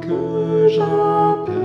que j'appelle.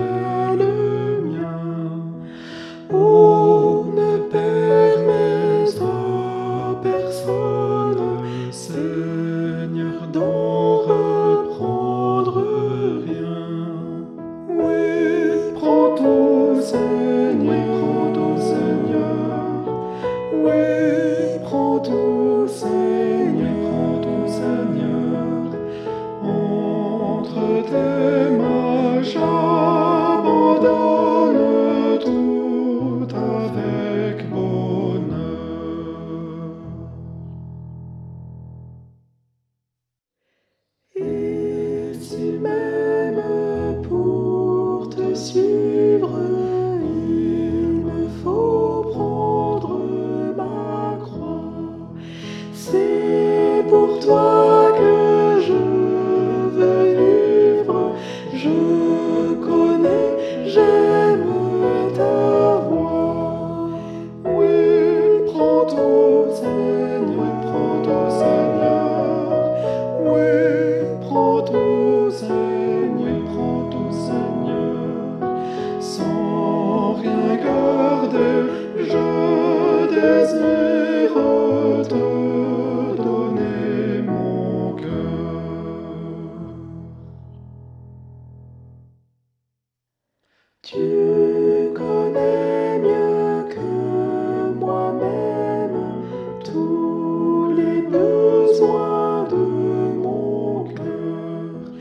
Toi que je veux vivre, je connais, j'aime ta voix. Oui, prends tout, Seigneur, prends tout, Seigneur. Oui, prends tout, Seigneur, prends tout, Seigneur. Sans rien garder, je désire Tu connais mieux que moi-même tous les besoins de mon cœur.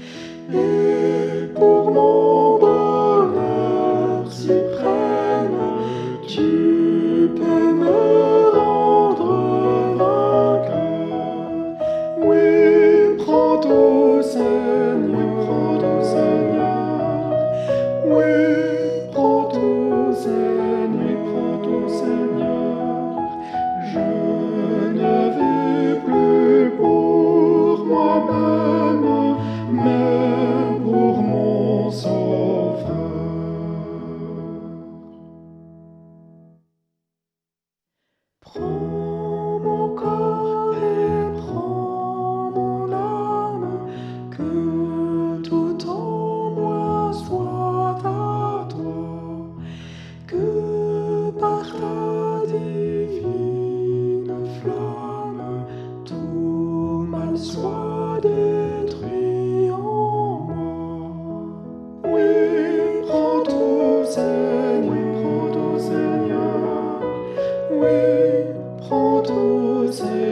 Et pour mon bonheur suprême, tu peux me rendre vainqueur. Oui, prends tout, Seigneur, Prends mon corps et prends mon âme, que tout en moi soit à toi, que par ta divine flamme, tout mal soit détruit prends tout,